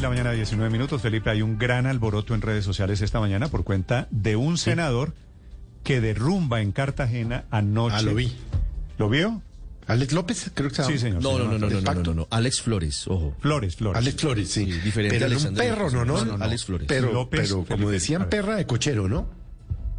De la mañana, 19 minutos. Felipe, hay un gran alboroto en redes sociales esta mañana por cuenta de un senador que derrumba en Cartagena anoche. Ah, lo vi. ¿Lo vio? Alex López, creo que se llama. Sí, señor. No, no, señor no, no, no, no, no, no. Alex Flores, ojo. Flores, Flores. Alex Flores, sí. Sí, diferente pero era un perro. ¿no? No, no, no, Alex Flores. Pero, López, pero como decían, perra de cochero, ¿no?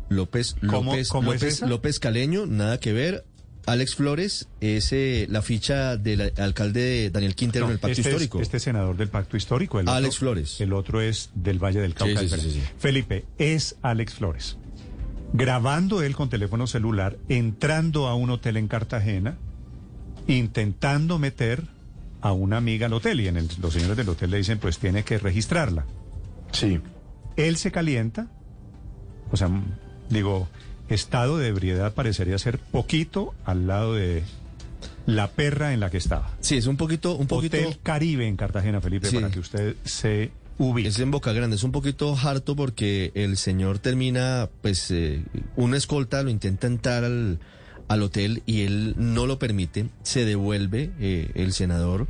López, ¿Cómo- López, cómo es López, esa? López Caleño, nada que ver. Alex Flores es eh, la ficha del alcalde Daniel Quintero en el Pacto este es- Histórico. este senador del Pacto Histórico. El Alex otro- Flores. El otro es del Valle del Cauca. Sí, sí, sí, diferente. sí, sí. Felipe, es Alex Flores. Grabando él con teléfono celular, entrando a un hotel en Cartagena, intentando meter a una amiga al hotel. Y en el- los señores del hotel le dicen, pues tiene que registrarla. Sí. Él se calienta, o sea, digo, estado de ebriedad parecería ser poquito al lado de la perra en la que estaba. Sí, es un poquito, un poquito. Hotel Caribe en Cartagena, Felipe, Sí. para que usted se ubique. Es en Boca Grande, es un poquito harto porque el señor termina, pues, eh, una escolta lo intenta entrar al, al hotel y él no lo permite, se devuelve eh, el senador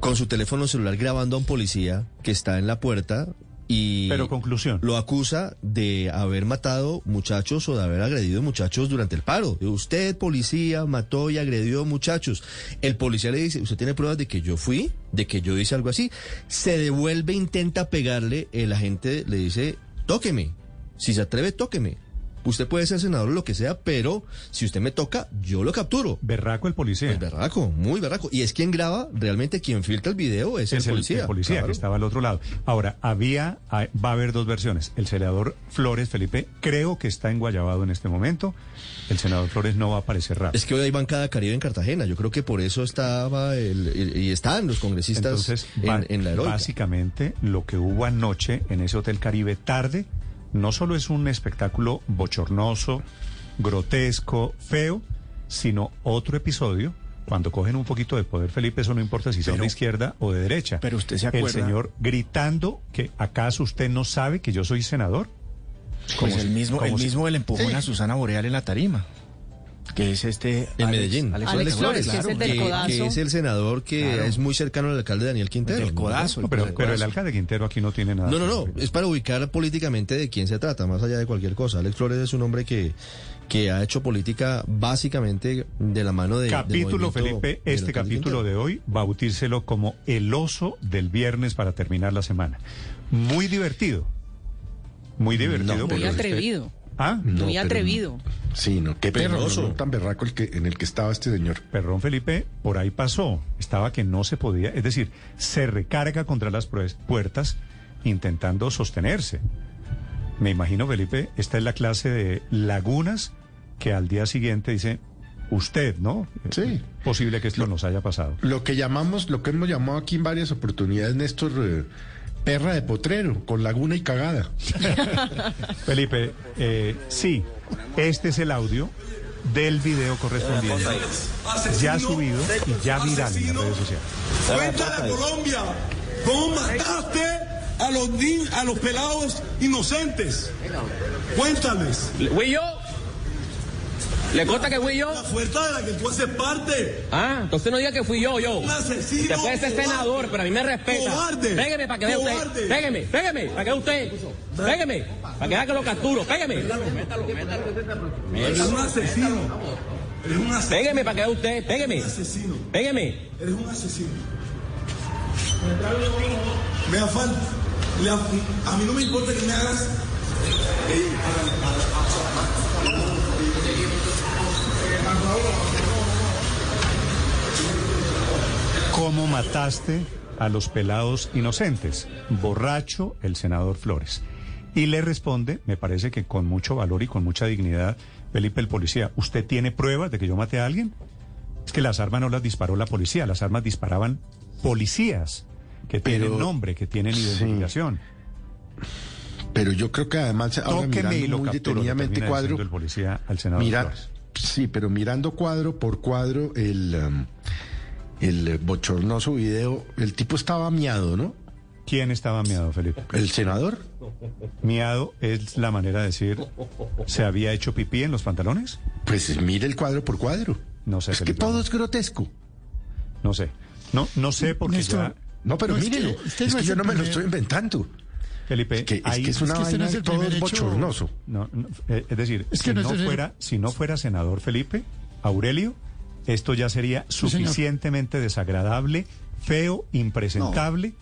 con su teléfono celular grabando a un policía que está en la puerta y Pero conclusión. lo acusa de haber matado muchachos o de haber agredido muchachos durante el paro. Usted, policía, mató y agredió muchachos. El policía le dice, ¿usted tiene pruebas de que yo fui? ¿De que yo hice algo así? Se devuelve, intenta pegarle, el agente le dice, tóqueme. Si se atreve, tóqueme. Usted puede ser senador o lo que sea, pero si usted me toca, yo lo capturo. Berraco el policía. Pues berraco, muy berraco. Y es quien graba, realmente quien filtra el video es, es el policía. el policía Claro. que estaba al otro lado. Ahora, había, va a haber dos versiones. El senador Flores, Felipe, creo que está en Guayabado en este momento. El senador Flores no va a aparecer rápido. Es que hoy hay bancada Caribe en Cartagena. Yo creo que por eso estaba el, el- y están los congresistas Entonces, en la heroica. básicamente, lo que hubo anoche en ese Hotel Caribe tarde, no solo es un espectáculo bochornoso, grotesco, feo, sino otro episodio. Cuando cogen un poquito de poder, Felipe, eso no importa si son de izquierda o de derecha. pero usted se El acuerda- señor gritando que acaso usted no sabe que yo soy senador. Pues el mismo, como el mismo el empujón Sí. a Susana Boreal en la tarima. Que es este. En Alex- Medellín. Alex, Alex Flores, que es el del que, codazo. que es el senador que Claro. es muy cercano al alcalde Daniel Quintero. ¿no? codazo. No, pero, el pero el alcalde Quintero aquí no tiene nada. No, no, no. Es para ubicar políticamente de quién se trata, más allá de cualquier cosa. Alex Flores es un hombre que, que ha hecho política básicamente de la mano de. Capítulo, Felipe, este capítulo Quintero. de hoy, bautícelo como el oso del viernes para terminar la semana. Muy divertido. Muy divertido. No, Muy atrevido. Ah, No, muy pero- atrevido. Sí, no. Qué perro, Peligroso. no, tan berraco el que, en el que estaba este señor. Perrón Felipe, por ahí pasó. Estaba que no se podía, es decir, se recarga contra las puertas intentando sostenerse. Me imagino, Felipe, esta es la clase de lagunas que al día siguiente dice, usted, ¿no? Sí. Es posible que esto nos haya pasado. Lo que llamamos, lo que hemos llamado aquí en varias oportunidades, Néstor, eh, perra de potrero, con laguna y cagada. Felipe, eh, sí, este es el audio del video correspondiente, ya subido y ya viral en las redes sociales. Cuéntale a Colombia cómo mataste a los, a los pelados inocentes. Cuéntales. ¿Fui yo? ¿Le consta que fui yo? La fuerza de la que tú haces parte. Ah, entonces no diga que fui yo, yo. Un asesino, Usted puede ser senador, pero a mí me respeta. Cobarde. Pégame para que vea usted. Pégame, pégame, para que vea usted. Pégame, para que vea que lo capturo. Pégame. Eres un asesino. Eres un asesino. Pégame para que vea usted. Pégame. Un asesino. Pégame. Eres un asesino. Me le- a mí no me importa que me hagas. ¿Cómo mataste a los pelados inocentes? Borracho el senador Flores. Y le responde, me parece que con mucho valor y con mucha dignidad, Felipe el policía, ¿usted tiene pruebas de que yo maté a alguien? Es que las armas no las disparó la policía, las armas disparaban policías que Pero- tienen nombre, que tienen Sí. identificación. Pero yo creo que además, ahora Tóqueme mirando muy detenidamente cuadro, el policía al senador mira, Flores. sí, pero mirando cuadro por cuadro el, um, el eh, bochornoso video, el tipo estaba miado, ¿no? ¿Quién estaba miado, Felipe? El senador. Miado es la manera de decir, ¿se había hecho pipí en los pantalones? Pues mire el cuadro por cuadro. No sé, Es que Felipe. todo es grotesco. No sé. No, no sé porque Néstor, ya... No, pero No, es que es no que yo no me lo estoy inventando. Felipe, Es que es, ahí- que es una Es que este no vaina el todo hecho. bochornoso. No, no, eh, es decir, Es si, que no no el- fuera, si no fuera senador Felipe, Aurelio, esto ya sería suficientemente desagradable, feo, impresentable,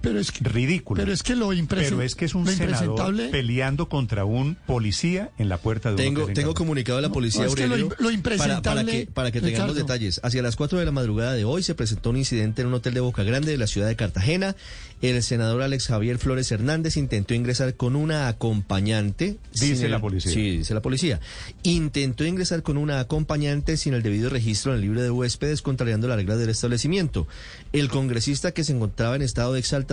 Pero es que, ridículo. pero es que lo, impresen- Pero es que es un senador impresentable- peleando contra un policía en la puerta de un Tengo, en tengo comunicado de la policía No, es que lo lo impresentable, para, para que, para que tengamos Ricardo. detalles. Hacia las 4 de la madrugada de hoy se presentó un incidente en un hotel de Boca Grande de la ciudad de Cartagena. El senador Alex Javier Flores Hernández intentó ingresar con una acompañante. Dice la policía. Sí, dice la policía. Intentó ingresar con una acompañante sin el debido registro en el libro de huéspedes, contrariando las reglas del establecimiento. El congresista que se encontraba en estado de exaltación,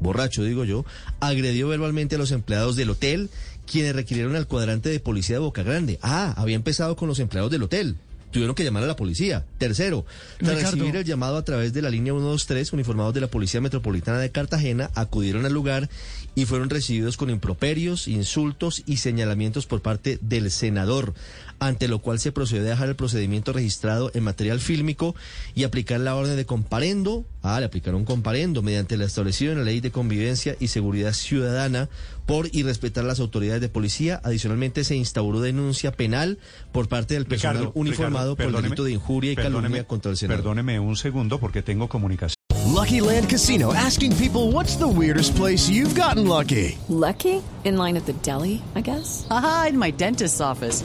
borracho digo yo, agredió verbalmente a los empleados del hotel, quienes requirieron al cuadrante de policía de Boca Grande. Ah, había empezado con los empleados del hotel. Tuvieron que llamar a la policía. Tercero, tras Ricardo. recibir el llamado a través de la línea 123, uniformados de la Policía Metropolitana de Cartagena acudieron al lugar y fueron recibidos con improperios, insultos y señalamientos por parte del senador, ante lo cual se procedió a dejar el procedimiento registrado en material fílmico y aplicar la orden de comparendo. Ah, le aplicaron comparendo mediante lo establecido en la Ley de Convivencia y Seguridad Ciudadana por irrespetar las autoridades de policía. Adicionalmente, se instauró denuncia penal por parte del personal Ricardo, uniformado Ricardo, por el delito de injuria y calumnia contra el senador. Perdóneme un segundo porque tengo comunicación. Lucky Land Casino asking people what's the weirdest place you've gotten lucky? Lucky? In line at the deli, I guess? Aha, in my dentist's office.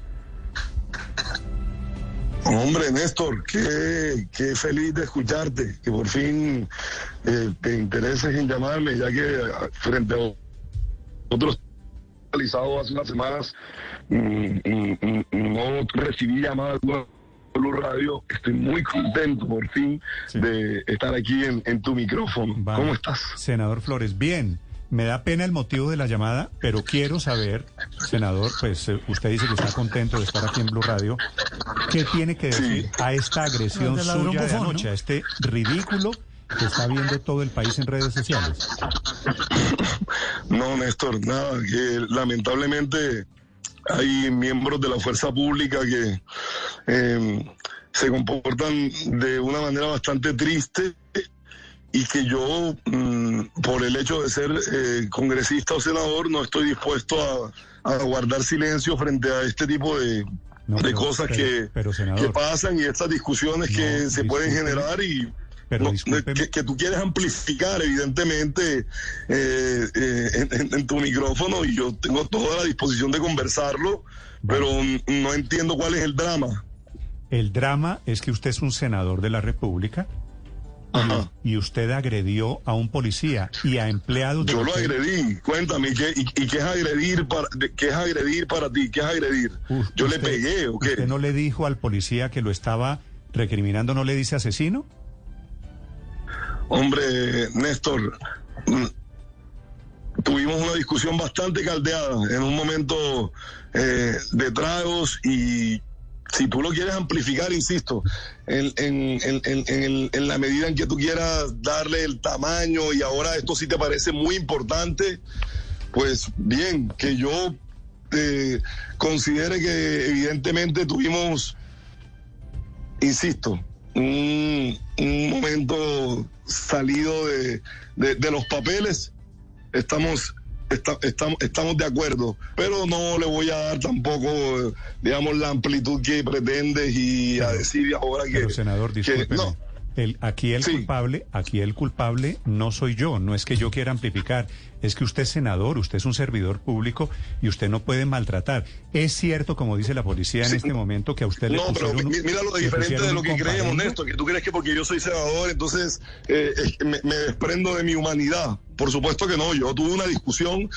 Hombre, Néstor, qué, qué feliz de escucharte, que por fin eh, te intereses en llamarme, ya que ah, frente a otros realizado hace unas semanas mm, mm, mm, no recibí llamadas de Blue Radio. Estoy muy contento por fin de estar aquí en, en tu micrófono. Vale. ¿Cómo estás? Senador Flores, bien. Me da pena el motivo de la llamada, pero quiero saber, senador, pues eh, usted dice que está contento de estar aquí en Blue Radio. ¿Qué tiene que decir a esta agresión ladrón suya de anoche, ¿no? a este ridículo que está viendo todo el país en redes sociales? No, Néstor, nada, que lamentablemente hay miembros de la fuerza pública que eh, se comportan de una manera bastante triste y que yo, mm, por el hecho de ser eh, congresista o senador, no estoy dispuesto a, a guardar silencio frente a este tipo de, No, de pero- cosas pero- que, pero, senador. que pasan y estas discusiones que se pueden generar y no, que, que tú quieres amplificar, evidentemente, eh, eh, en, tu micrófono y yo tengo toda la disposición de conversarlo, pero no entiendo cuál es el drama. El drama es que usted es un senador de la República Ajá. y usted agredió a un policía y a empleados del Yo lo agredí, cuéntame, ¿y qué, y, y qué es agredir para, de- qué es agredir para ti? ¿Qué es agredir? Uf, Yo le pegué, ¿o qué? ¿Usted no le dijo al policía que lo estaba recriminando, no le dice asesino? Hombre, Néstor, mm, tuvimos una discusión bastante caldeada en un momento eh, de tragos y si tú lo quieres amplificar, insisto, en, en- en- en- la medida en que tú quieras darle el tamaño y ahora esto sí te parece muy importante, pues bien, que yo eh, considere que evidentemente tuvimos insisto, un, un momento salido de- de los papeles. Estamos está- estamos, estamos de acuerdo, pero no le voy a dar tampoco, digamos, la amplitud que pretendes y a decir ahora que... Pero senador, que- discúlpeme. no, El, aquí el culpable, aquí el culpable no soy yo, no es que yo quiera amplificar, es que usted es senador, usted es un servidor público y usted no puede maltratar. Es cierto, como dice la policía en Sí. este momento, que a usted le No, pero un- mira lo diferente de lo que creemos. Néstor, que tú crees que porque yo soy senador, entonces eh, que me, me desprendo de mi humanidad. Por supuesto que no, yo tuve una discusión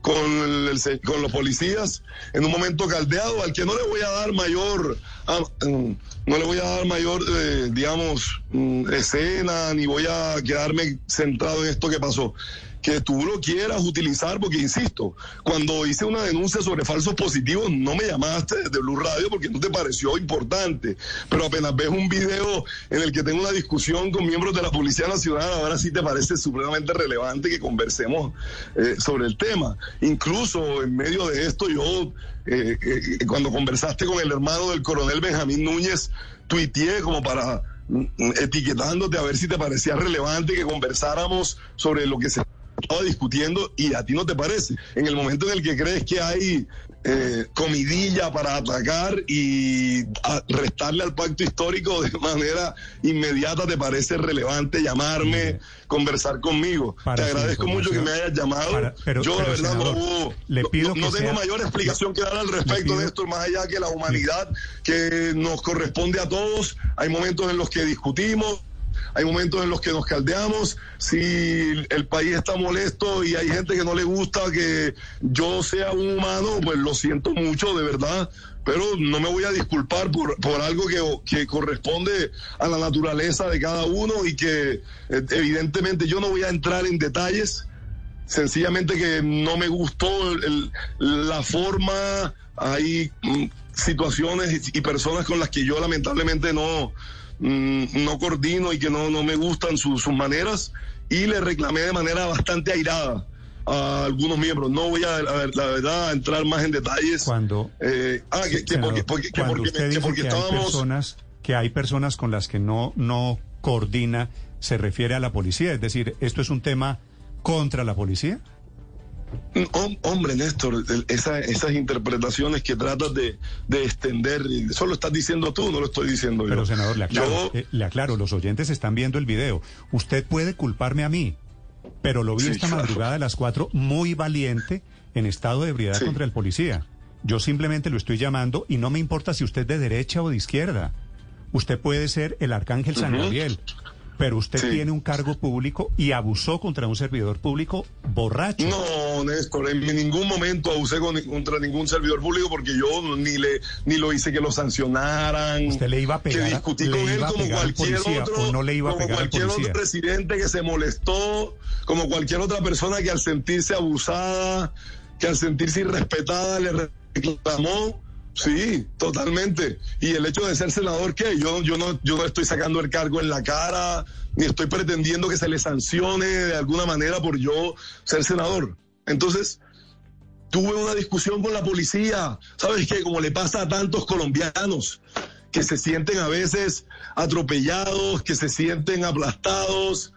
con, el- con los policías en un momento caldeado al que no le voy a dar mayor, ah, mm, no le voy a dar mayor, eh, digamos, mm, escena, ni voy a quedarme centrado en esto que pasó que tú lo quieras utilizar, porque insisto, cuando hice una denuncia sobre falsos positivos, no me llamaste desde Blue Radio porque no te pareció importante. Pero apenas ves un video en el que tengo una discusión con miembros de la Policía Nacional, ahora sí te parece supremamente relevante que conversemos eh, sobre el tema. Incluso en medio de esto, yo, eh, eh, cuando conversaste con el hermano del coronel Benjamín Núñez, tuiteé como para mm, etiquetándote a ver si te parecía relevante que conversáramos sobre lo que se estaba discutiendo y a ti no te parece. En el momento en el que crees que hay eh, comidilla para atacar y restarle al pacto histórico de manera inmediata, te parece relevante llamarme, conversar conmigo. Para te agradezco mucho que me hayas llamado. Para- pero- Yo, la verdad, senador, no le pido no, que no tengo mayor explicación que dar al respecto de esto, más allá que la humanidad que nos corresponde a todos. Hay momentos en los que discutimos, hay momentos en los que nos caldeamos. Si el país está molesto y hay gente que no le gusta que yo sea un humano, pues lo siento mucho, de verdad. Pero no me voy a disculpar por, por algo que, que corresponde a la naturaleza de cada uno y que eh, evidentemente yo no voy a entrar en detalles sencillamente que no me gustó la forma, hay mm, situaciones y personas con las que yo lamentablemente no, mm, no coordino y que no, no me gustan su- sus maneras y le reclamé de manera bastante airada a algunos miembros. No voy a, a ver, la verdad, a entrar más en detalles. Cuando, Eh, ah, que, que senador, porque, porque- que porque- usted que dice porque que hay estábamos... personas que hay personas con las que no no coordina, se refiere a la policía, es decir, esto es un tema contra la policía. Hom- Hombre, Néstor, esa- esas interpretaciones que tratas de, de extender, y eso lo estás diciendo tú, no lo estoy diciendo Pero yo. senador, le aclaro, Yo- eh, le aclaro, los oyentes están viendo el video. Usted puede culparme a mí, pero lo vi Sí, esta claro. madrugada a las cuatro muy valiente en estado de ebriedad Sí. contra el policía. Yo simplemente lo estoy llamando y no me importa si usted es de derecha o de izquierda. Usted puede ser el arcángel San. Gabriel, pero usted Sí. tiene un cargo público y abusó contra un servidor público borracho. No, Néstor, en ningún momento abusé con- contra ningún servidor público porque yo ni le ni lo hice que lo sancionaran. Usted le iba a pegar que discutí con él como cualquier policía, otro, no le iba a como cualquier otro presidente que se molestó, como cualquier otra persona que al sentirse abusada, que al sentirse irrespetada le reclamó. Sí, totalmente. Y el hecho de ser senador, ¿qué? Yo, yo, no, yo no estoy sacando el cargo en la cara, ni estoy pretendiendo que se le sancione de alguna manera por yo ser senador. Entonces, tuve una discusión con la policía. ¿Sabes qué? Como le pasa a tantos colombianos que se sienten a veces atropellados, que se sienten aplastados,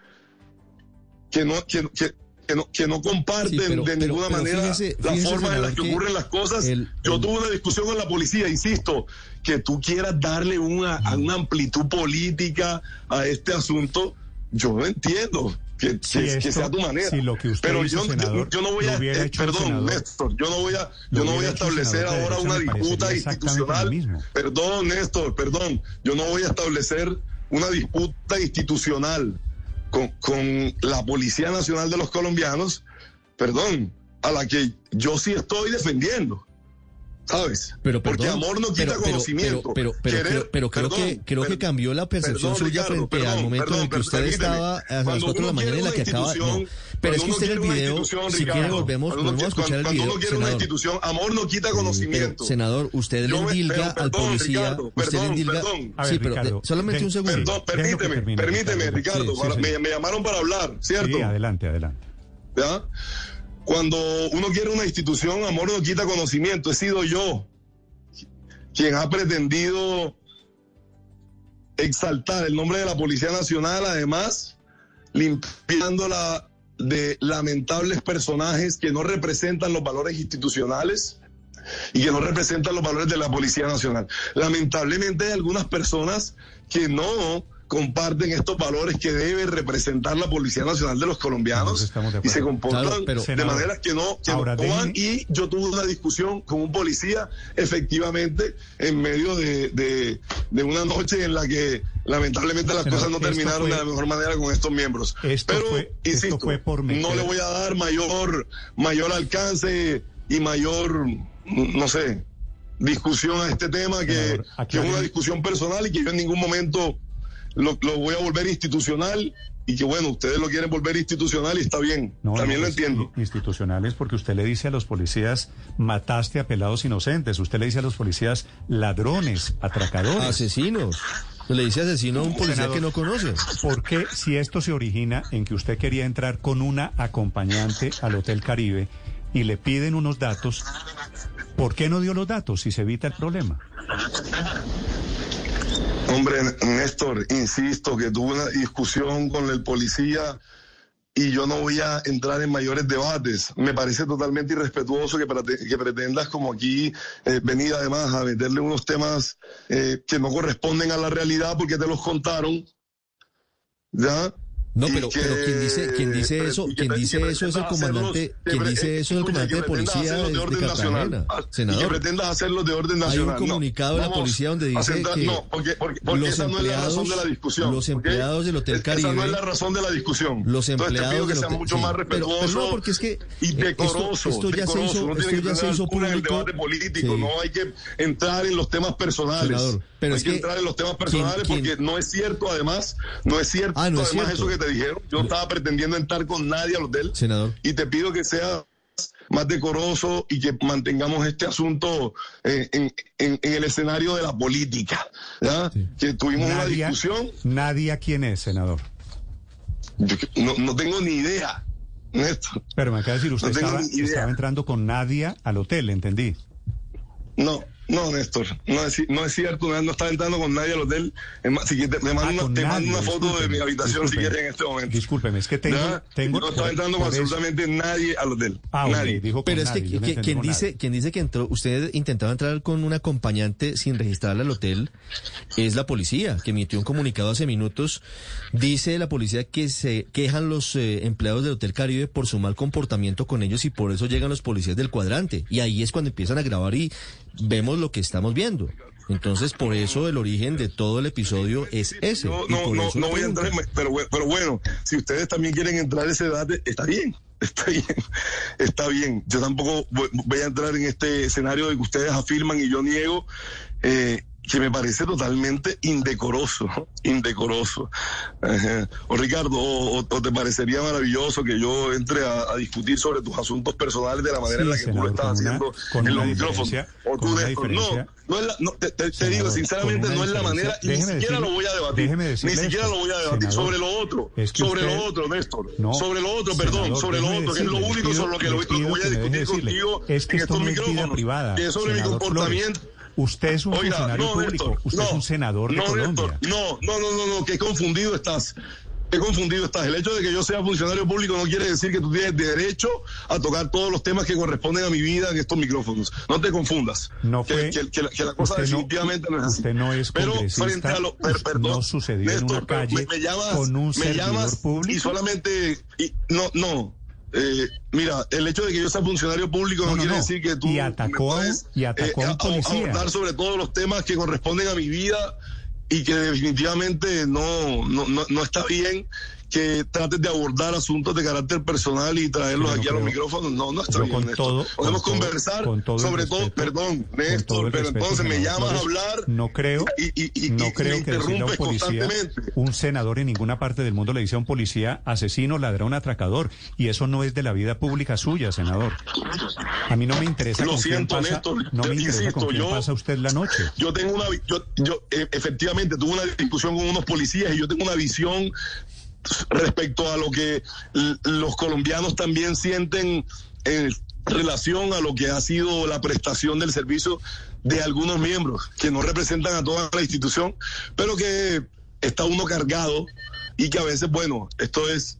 que no, que, que- que no, que no comparten Sí, pero- de pero- ninguna pero manera fíjese- la fíjese, forma en la que que ocurren las cosas. el- Yo el- tuve una discusión con la policía, insisto, que tú quieras darle una, a una amplitud política a este asunto, yo no entiendo. Que, Si que- que esto- sea tu manera. si lo que usted Pero hizo, yo, senador, yo no voy a, eh, perdón, senador, Néstor, yo no voy a, yo no voy a establecer ahora una disputa institucional. Perdón, Néstor, perdón, yo no voy a establecer una disputa institucional con, con la Policía Nacional de los Colombianos, perdón, a la que yo sí estoy defendiendo. ¿Sabes? Pero Porque perdón, amor no quita pero, conocimiento. Pero, pero, pero, Querer- creo- pero creo perdón, que creo que cambió la percepción perdón, suya Ricardo, frente al perdón, momento en el que usted estaba a las Cuando 4 de la mañana en la que una acaba. No, pero es cuando que usted en el una video, si quiere volvemos, cuando uno volvemos a quiere- escuchar el cuando video, uno quiere una senador. institución, amor no quita Pero, conocimiento. senador, usted le me- endilga al policía, Ricardo, usted le perdón, endilga. A sí, pero Ricardo, de- solamente de- un segundo. Permíteme, permíteme, Ricardo. Me llamaron para hablar, ¿cierto? Sí, adelante, adelante. ¿Ya? Cuando uno quiere una institución, amor no quita conocimiento. He sido yo quien ha pretendido exaltar el nombre de la Policía Nacional, además limpiando la de lamentables personajes que no representan los valores institucionales y que no representan los valores de la Policía Nacional. Lamentablemente hay algunas personas que no comparten estos valores que debe representar la Policía Nacional de los colombianos y se comportan Claro, pero- de Senador, manera que no, que ahora y yo tuve una discusión con un policía efectivamente en medio de, de- de una noche en la que lamentablemente las Senador, cosas no terminaron fue- de la mejor manera con estos miembros. Esto Pero, fue- esto insisto, fue por no le voy a dar mayor, mayor alcance y mayor, no sé, discusión a este tema que, Senador, que es una discusión personal y que yo en ningún momento lo, lo voy a volver institucional y que bueno, ustedes lo quieren volver institucional y está bien, No, también no, lo es entiendo. Institucionales porque usted le dice a los policías, mataste a pelados inocentes. Usted le dice a los policías, ladrones, atracadores. Asesinos. Le dice asesino a un policía Senador. que no conoce. ¿Por qué, si esto se origina en que usted quería entrar con una acompañante al Hotel Caribe y le piden unos datos, ¿por qué no dio los datos si se evita el problema? Hombre, Néstor, insisto que tuve una discusión con el policía y yo no voy a entrar en mayores debates. Me parece totalmente irrespetuoso que, prete- que pretendas como aquí eh, venir además a meterle unos temas eh, que no corresponden a la realidad porque te los contaron. ¿Ya? No, pero, que- pero quien dice, quien dice eso, quien dice eso es el comandante, quien dice eso es el comandante de policía de, de orden nacional. Ah, Y que senador. pretendas hacerlo de orden Hay un nacional. No, comunicado de la policía donde dice centrar- que No, porque, porque, porque los esa no es la razón empleados- de la discusión. los empleados del Hotel Esa no Caribe- es la razón de la discusión. Los Entonces te empleados pido que del sea hotel- mucho sí, más pero- pero respetuoso no, porque es que, y eh, esto- decoroso. esto ya se decoroso. hizo- Uno esto ya se hizo el público. debate político, Sí. no hay que entrar en los temas personales. Senador, pero hay es que, entrar en los temas personales porque no es cierto, además, no es cierto, Ah, no además eso que te dijeron. Yo no estaba pretendiendo entrar con nadie al hotel Senador. y te pido que sea más decoroso y que mantengamos este asunto eh, en, en- en el escenario de la política. Que tuvimos una discusión, Nadia, ¿quién es, senador? yo no, no tengo ni idea, Néstor. Pero me acaba de decir, usted No estaba, estaba entrando con Nadia al hotel, entendí. No, no, Néstor, no es, no es cierto, no, no estaba entrando con nadie al hotel. Si quieres, te, te mando, Ah, una, te mando una foto de mi habitación si quieres en este momento. Discúlpeme, es que tengo... ¿Ya? tengo no estaba entrando con eso- absolutamente nadie al hotel. Ah, nadie. dijo con Pero es que, nadie, que- entendí quien dice, nadie. quien dice que entró, usted intentaba entrar con un acompañante sin registrarla al hotel, es la policía, que emitió un comunicado hace minutos. Dice la policía que se quejan los eh, empleados del Hotel Caribe por su mal comportamiento con ellos y por eso llegan los policías del cuadrante. Y ahí es cuando empiezan a grabar y vemos lo que estamos viendo. Entonces, por eso el origen de todo el episodio es ese. No, no, no, voy a entrar, en- pero, pero bueno, si ustedes también quieren entrar en ese debate, está bien, está bien, está bien. Yo tampoco voy, voy a entrar en este escenario de que ustedes afirman y yo niego, eh, que me parece totalmente indecoroso, indecoroso. Ajá. O Ricardo, o, te parecería maravilloso que yo entre a, a discutir sobre tus asuntos personales de la manera en la que tú lo estás una- haciendo en los micrófonos. O tú, diferencia- no, no es la, no, te, te- te Senador, digo sinceramente, no es la manera, ni déjeme siquiera decirle- lo voy a debatir. Ni siquiera lo voy a debatir senador, sobre lo otro, es que sobre usted- lo otro, Néstor. No, sobre lo otro, perdón, sobre lo otro, que es lo único sobre lo que, lo, voy a discutir contigo Es que en esto estos micrófonos, privada. que es sobre mi Flores. Usted es un Oiga, funcionario no, público, Néstor, usted no, es un senador de no, Colombia. Néstor, no, no, no, no, que confundido estás. Qué confundido estás. El hecho de que yo sea funcionario público no quiere decir que tú tienes derecho a tocar todos los temas que corresponden a mi vida en estos micrófonos. No te confundas. No fue- que- que la- que la cosa no- definitivamente no, es así. usted no es Pero frente a lo, per- perdón, no sucedió en una calle me, me llamas, con un me servidor llamas público. y solamente y- no, no. Eh, mira, el hecho de que yo sea funcionario público no, No, no, quiere no. decir que tú Y atacó a un- puedes, y atacó a un policía. abordar sobre todos los temas que corresponden a mi vida y que definitivamente no, no, no, no está bien que trates de abordar asuntos de carácter personal y traerlos aquí a los micrófonos. No, no está bien. con Néstor. todo- Podemos con todo- conversar con todo sobre todo, perdón, Néstor, pero entonces me llamas a hablar No creo, y, y, y, no creo que decirle a un policía, un senador en ninguna parte del mundo le dice a un policía asesino, ladrón, atracador. Y eso no es de la vida pública suya, senador. A mí no me interesa Lo con quién siento, pasa, Néstor, no me interesa insisto, con quién yo- pasa usted la noche. Yo tengo una, yo, yo eh, efectivamente tuve una discusión con unos policías y yo tengo una visión respecto a lo que los colombianos también sienten en relación a lo que ha sido la prestación del servicio de algunos miembros que no representan a toda la institución, pero que está uno cargado y que a veces, bueno, esto es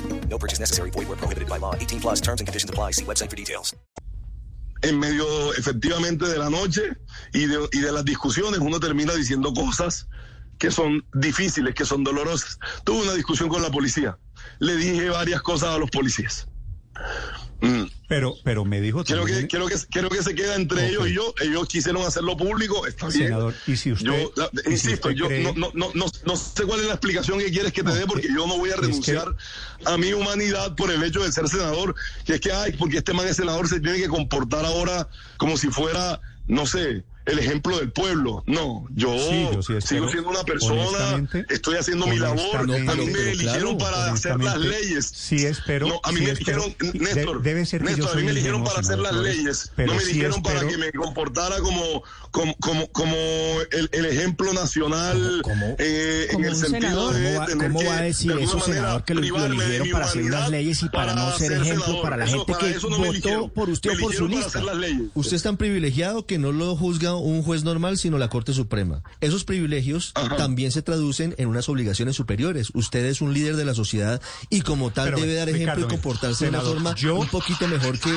No purchase necessary. Void where prohibited by law. 18 plus terms and conditions apply. See website for details. en medio efectivamente de la noche y de, y de las discusiones, uno termina diciendo cosas que son difíciles, que son dolorosas. Tuve una discusión con la policía. Le dije varias cosas a los policías. Mm. Pero, pero me dijo Quiero que, también- quiero que, quiero que se quede entre ellos y yo. Ellos quisieron hacerlo público, está bien. Senador, y si usted- yo, la- y si insisto, usted yo cree- no, no, no, no, no sé cuál es la explicación que quieres que te dé, porque yo no voy a es que- renunciar a mi humanidad por el hecho de ser senador. Que es que, ay, porque este man es senador, se tiene que comportar ahora como si fuera, no sé, el ejemplo del pueblo. No, yo, Sí, yo sí sigo siendo una persona, estoy haciendo mi labor. A mí me eligieron claro, para hacer las leyes. Sí espero. No, a mí sí me y Néstor, de- debe ser que Néstor, yo a mí me ingenuo, para hacer las leyes, pero no me sí dijeron para que me comportara como, como, como, como el, el ejemplo nacional eh, en como el un sentido senador. de ¿Cómo va- tener cómo que, va a decir de eso, senador, que lo- eligieron para hacer unas leyes y para no ser ejemplo senador? para la gente que votó eligieron. por usted o por su eligieron lista? Usted es tan privilegiado que no lo juzga un juez normal, sino la Corte Suprema. Esos privilegios también se traducen en unas obligaciones superiores. Usted es un líder de la sociedad y como tal Pero, debe dar ejemplo Ricardo, y comportarse de una forma yo- un poquito mejor que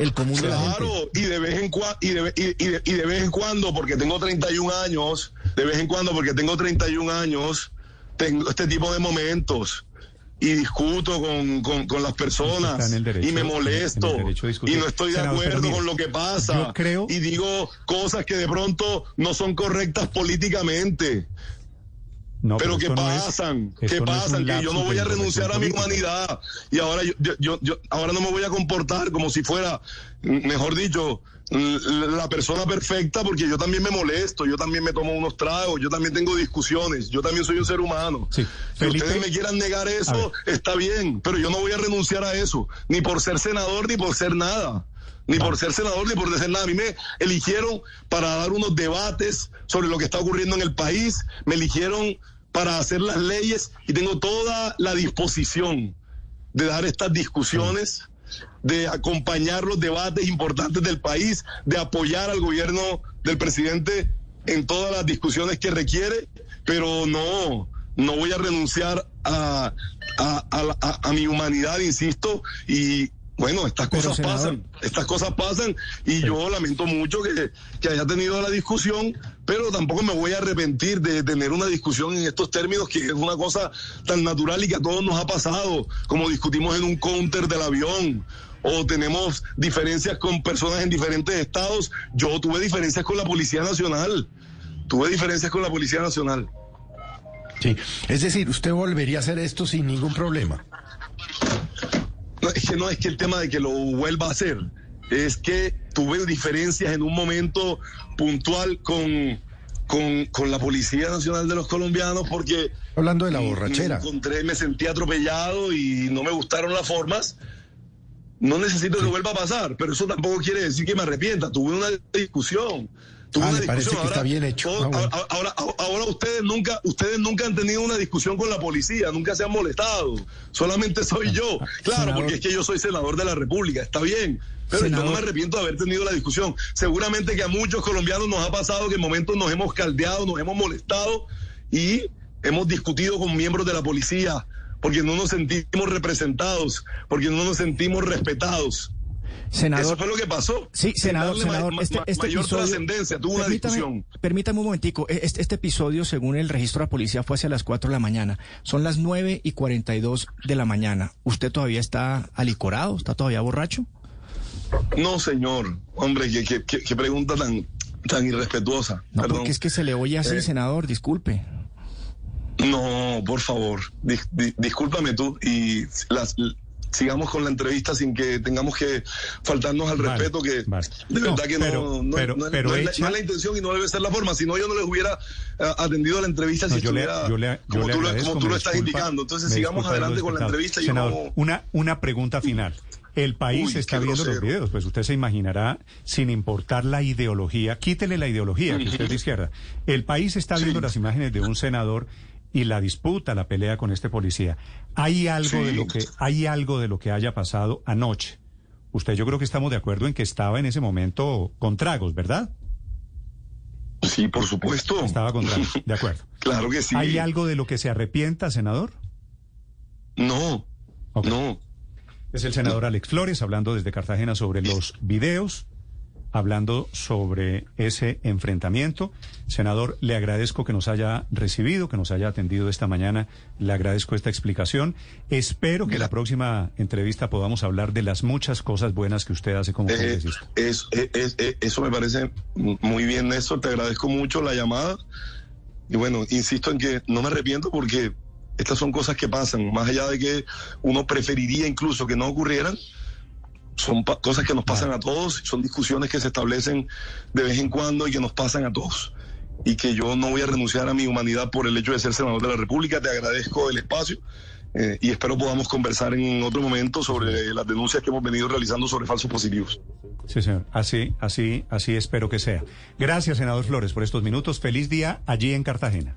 el común de la gente. Claro, y de vez en cuando, y de, y, y de, y de vez en cuando, porque tengo 31 años, de vez en cuando, porque tengo 31 años, tengo este tipo de momentos. Y discuto con, con, con las personas derecho- y me molesto y no estoy de Senador, acuerdo con lo que pasa creo- y digo cosas que de pronto no son correctas políticamente. No, pero que no es- pasan, que no es pasan, que yo no voy a renunciar a mi humanidad y ahora yo, yo, yo- ahora no me voy a comportar como si fuera, mejor dicho, la persona perfecta porque yo también me molesto, yo también me tomo unos tragos, yo también tengo discusiones, yo también soy un ser humano. Sí. Si Felipe- ustedes me quieran negar eso, está bien, pero yo no voy a renunciar a eso, ni por ser senador ni por ser nada. Ni por ser senador ni por ser nada. A mí me eligieron para dar unos debates sobre lo que está ocurriendo en el país. Me eligieron para hacer las leyes y tengo toda la disposición de dar estas discusiones, de acompañar los debates importantes del país, de apoyar al gobierno del presidente en todas las discusiones que requiere, pero no, no voy a renunciar a, a, mi humanidad, insisto, y bueno, estas cosas pasan, estas cosas pasan, y yo lamento mucho que, que haya tenido la discusión, pero tampoco me voy a arrepentir de tener una discusión en estos términos, que es una cosa tan natural y que a todos nos ha pasado, como discutimos en un counter del avión, o tenemos diferencias con personas en diferentes estados. Yo tuve diferencias con la Policía Nacional, tuve diferencias con la Policía Nacional. Sí. Es decir, usted volvería a hacer esto sin ningún problema. No, es que no es que el tema de que lo vuelva a hacer, es que tuve diferencias en un momento puntual con, con, con la Policía Nacional de los Colombianos porque... Hablando de la me borrachera. encontré, me sentí atropellado y no me gustaron las formas. No necesito que vuelva a pasar, pero eso tampoco quiere decir que me arrepienta. Tuve una discusión. Ah, una le parece que está bien hecho. Ah, bueno. ahora, ahora ustedes nunca, ustedes nunca han tenido una discusión con la policía, nunca se han molestado. Solamente soy yo. Claro, Senador. porque es que yo soy senador de la República, está bien. Pero yo no me arrepiento de haber tenido la discusión. Seguramente que a muchos colombianos nos ha pasado que en momentos nos hemos caldeado, nos hemos molestado y hemos discutido con miembros de la policía porque no nos sentimos representados, porque no nos sentimos respetados. Senador, Eso fue lo que pasó. Sí, senador, senador, ma- este, ma- este mayor episodio... trascendencia, tuvo una permítame, discusión. Permítame un momentico, e- este, este episodio, según el registro de la policía, fue hacia las 4 de la mañana. Son las 9 y 42 de la mañana. ¿Usted todavía está alicorado? ¿Está todavía borracho? No, señor. Hombre, qué, qué- qué- qué pregunta tan, tan irrespetuosa. No, Perdón. porque es que se le oye así, Eh, senador, disculpe. No, por favor, dis- di- discúlpame tú y las, sigamos con la entrevista sin que tengamos que faltarnos al Vale, respeto, que vale. de No, verdad que pero- no, no, pero- no pero no es la- hecha- no es la intención y no debe ser la forma, si no yo no les hubiera eh, atendido la entrevista No, si yo le- estuviera yo le- yo como, le tú, como tú lo estás disculpa- indicando. Entonces sigamos adelante con la entrevista y Senador, una, una pregunta final. El país Uy, está viendo los grosero. videos, pues usted se imaginará, sin importar la ideología, quítele la ideología, que usted es de izquierda. El país está viendo las imágenes de un senador y la disputa, la pelea con este policía. ¿Hay algo de lo que hay algo de lo que haya pasado anoche? Usted, yo creo que estamos de acuerdo en que estaba en ese momento con tragos, ¿verdad? Sí, por supuesto. Estaba con tragos, de acuerdo. Claro que sí. ¿Hay algo de lo que se arrepienta, senador? No, no. Es el senador Alex Flores hablando desde Cartagena sobre los videos, hablando sobre ese enfrentamiento. Senador, le agradezco que nos haya recibido, que nos haya atendido esta mañana. Le agradezco esta explicación. Espero que la próxima entrevista podamos hablar de las muchas cosas buenas que usted hace como Eh, es- es- es- es- eso me parece muy bien, Néstor. Te agradezco mucho la llamada. Y bueno, insisto en que no me arrepiento porque estas son cosas que pasan. Más allá de que uno preferiría incluso que no ocurrieran, son pa- cosas que nos pasan a todos. Son discusiones que se establecen de vez en cuando y que nos pasan a todos. Y que yo no voy a renunciar a mi humanidad por el hecho de ser senador de la República. Te agradezco el espacio. eh, y espero podamos conversar en otro momento sobre las denuncias que hemos venido realizando sobre falsos positivos. Sí, señor. Así, así, así espero que sea. Gracias, senador Flores, por estos minutos. Feliz día allí en Cartagena.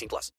18 plus.